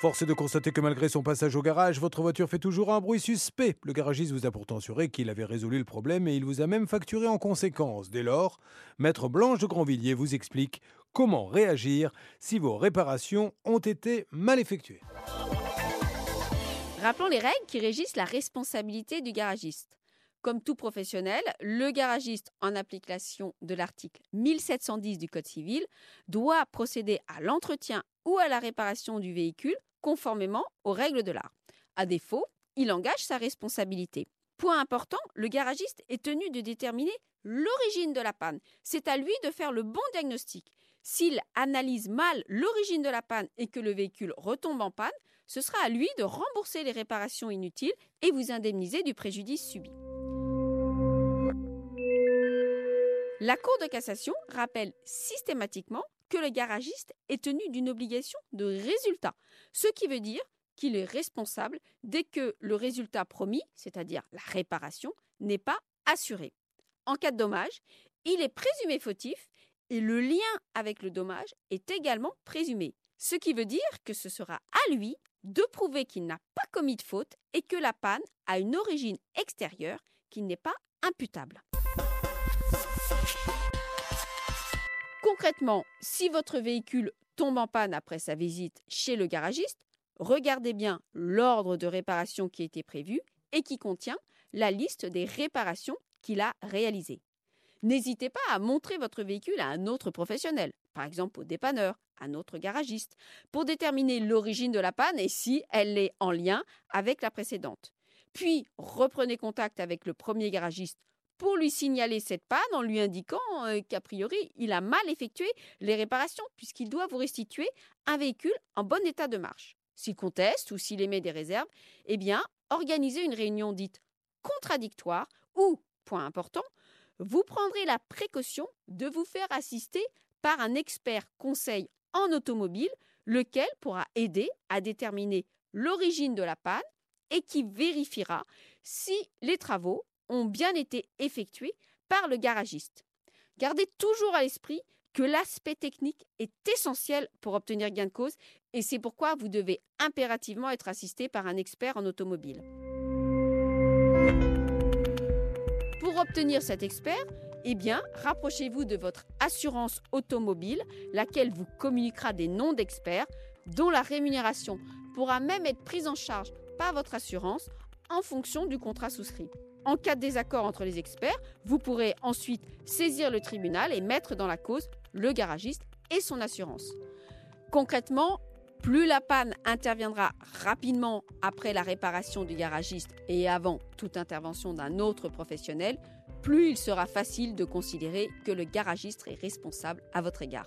Force est de constater que malgré son passage au garage, votre voiture fait toujours un bruit suspect. Le garagiste vous a pourtant assuré qu'il avait résolu le problème et il vous a même facturé en conséquence. Dès lors, Maître Blanche de Grandvilliers vous explique comment réagir si vos réparations ont été mal effectuées. Rappelons les règles qui régissent la responsabilité du garagiste. Comme tout professionnel, le garagiste, en application de l'article 1710 du Code civil, doit procéder à l'entretien ou à la réparation du véhicule conformément aux règles de l'art. À défaut, il engage sa responsabilité. Point important, le garagiste est tenu de déterminer l'origine de la panne. C'est à lui de faire le bon diagnostic. S'il analyse mal l'origine de la panne et que le véhicule retombe en panne, ce sera à lui de rembourser les réparations inutiles et vous indemniser du préjudice subi. La Cour de cassation rappelle systématiquement que le garagiste est tenu d'une obligation de résultat, ce qui veut dire qu'il est responsable dès que le résultat promis, c'est-à-dire la réparation, n'est pas assuré. En cas de dommage, il est présumé fautif et le lien avec le dommage est également présumé, ce qui veut dire que ce sera à lui de prouver qu'il n'a pas commis de faute et que la panne a une origine extérieure qui n'est pas imputable. Concrètement, si votre véhicule tombe en panne après sa visite chez le garagiste, regardez bien l'ordre de réparation qui été prévu et qui contient la liste des réparations qu'il a réalisées. N'hésitez pas à montrer votre véhicule à un autre professionnel, par exemple au dépanneur, un autre garagiste, pour déterminer l'origine de la panne et si elle est en lien avec la précédente. Puis reprenez contact avec le premier garagiste pour lui signaler cette panne en lui indiquant euh, qu'a priori il a mal effectué les réparations puisqu'il doit vous restituer un véhicule en bon état de marche. S'il conteste ou s'il émet des réserves, eh bien, organisez une réunion dite contradictoire ou, point important, vous prendrez la précaution de vous faire assister par un expert conseil en automobile, lequel pourra aider à déterminer l'origine de la panne et qui vérifiera si les travaux ont bien été effectués par le garagiste. Gardez toujours à l'esprit que l'aspect technique est essentiel pour obtenir gain de cause et c'est pourquoi vous devez impérativement être assisté par un expert en automobile. Pour obtenir cet expert, eh bien, rapprochez-vous de votre assurance automobile, laquelle vous communiquera des noms d'experts dont la rémunération pourra même être prise en charge par votre assurance en fonction du contrat souscrit. En cas de désaccord entre les experts, vous pourrez ensuite saisir le tribunal et mettre dans la cause le garagiste et son assurance. Concrètement, plus la panne interviendra rapidement après la réparation du garagiste et avant toute intervention d'un autre professionnel, plus il sera facile de considérer que le garagiste est responsable à votre égard.